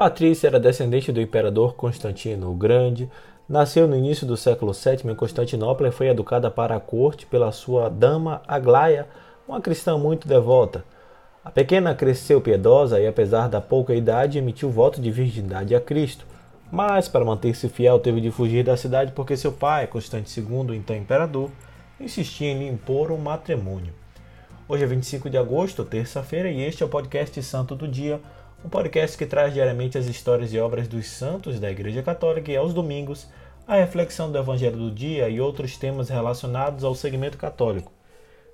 Patrícia era descendente do imperador Constantino o Grande, nasceu no início do século VII em Constantinopla e foi educada para a corte pela sua dama Aglaia, uma cristã muito devota. A pequena cresceu piedosa e, apesar da pouca idade, emitiu voto de virgindade a Cristo. Mas, para manter-se fiel, teve de fugir da cidade porque seu pai, Constante II, então imperador, insistia em lhe impor um matrimônio. Hoje é 25 de agosto, terça-feira, e este é o podcast Santo do Dia, um podcast que traz diariamente as histórias e obras dos santos da Igreja Católica e aos domingos a reflexão do Evangelho do dia e outros temas relacionados ao segmento católico.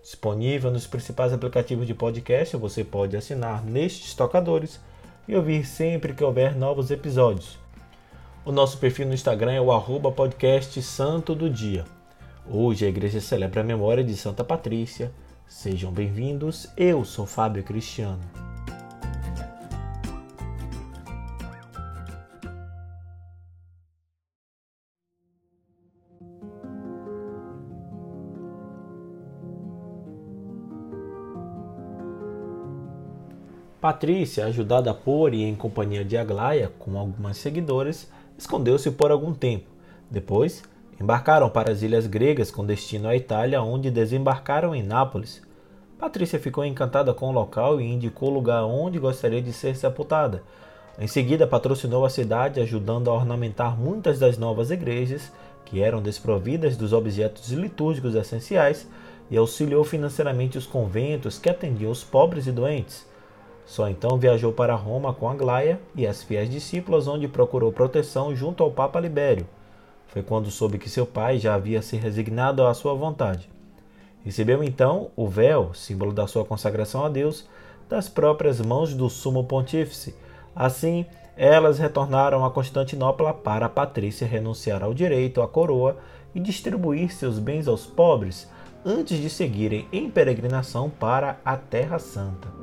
Disponível nos principais aplicativos de podcast, você pode assinar nestes tocadores e ouvir sempre que houver novos episódios. O nosso perfil no Instagram é o arroba podcast Santo do Dia. Hoje a igreja celebra a memória de Santa Patrícia, Sejam bem-vindos, eu sou Fábio Cristiano. Patrícia, ajudada por e em companhia de Aglaia, com algumas seguidoras, escondeu-se por algum tempo. Depois, Embarcaram para as ilhas gregas com destino à Itália, onde desembarcaram em Nápoles. Patrícia ficou encantada com o local e indicou o lugar onde gostaria de ser sepultada. Em seguida, patrocinou a cidade, ajudando a ornamentar muitas das novas igrejas, que eram desprovidas dos objetos litúrgicos essenciais, e auxiliou financeiramente os conventos que atendiam os pobres e doentes. Só então viajou para Roma com Aglaia e as fiéis discípulas, onde procurou proteção junto ao Papa Libério. Foi quando soube que seu pai já havia se resignado à sua vontade. Recebeu então o véu, símbolo da sua consagração a Deus, das próprias mãos do sumo pontífice. Assim, elas retornaram a Constantinopla para Patrícia renunciar ao direito à coroa e distribuir seus bens aos pobres, antes de seguirem em peregrinação para a Terra Santa.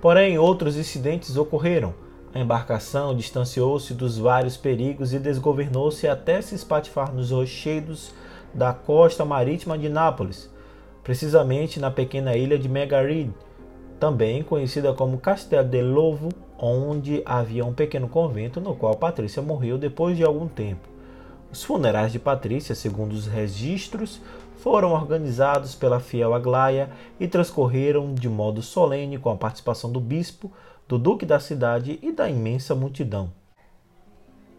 Porém, outros incidentes ocorreram. A embarcação distanciou-se dos vários perigos e desgovernou-se até se espatifar nos rochedos da costa marítima de Nápoles, precisamente na pequena ilha de Megarid, também conhecida como Castel de Lovo, onde havia um pequeno convento no qual Patrícia morreu depois de algum tempo. Os funerais de Patrícia, segundo os registros, foram organizados pela fiel Aglaia e transcorreram de modo solene com a participação do bispo, do duque da cidade e da imensa multidão.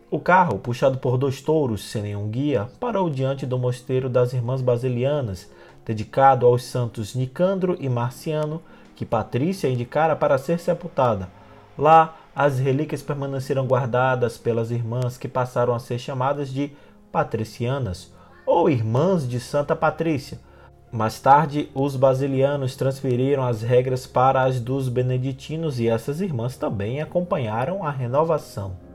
O carro, puxado por dois touros sem nenhum guia, parou diante do mosteiro das Irmãs Basilianas, dedicado aos santos Nicandro e Marciano, que Patrícia indicara para ser sepultada. Lá, as relíquias permaneceram guardadas pelas irmãs que passaram a ser chamadas de patricianas ou irmãs de Santa Patrícia. Mais tarde, os basilianos transferiram as regras para as dos beneditinos e essas irmãs também acompanharam a renovação.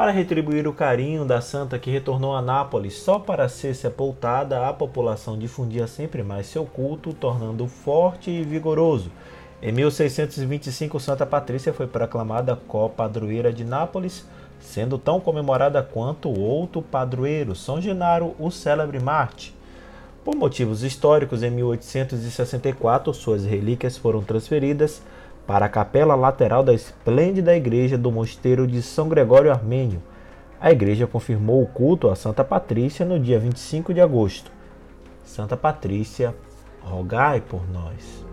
Para retribuir o carinho da santa que retornou a Nápoles só para ser sepultada, a população difundia sempre mais seu culto, tornando-o forte e vigoroso. Em 1625, Santa Patrícia foi proclamada co-padroeira de Nápoles, sendo tão comemorada quanto outro padroeiro, São Genaro, o célebre Marte. Por motivos históricos, em 1864, suas relíquias foram transferidas para a capela lateral da esplêndida igreja do mosteiro de São Gregório Armênio. A igreja confirmou o culto a Santa Patrícia no dia 25 de agosto. Santa Patrícia, rogai por nós.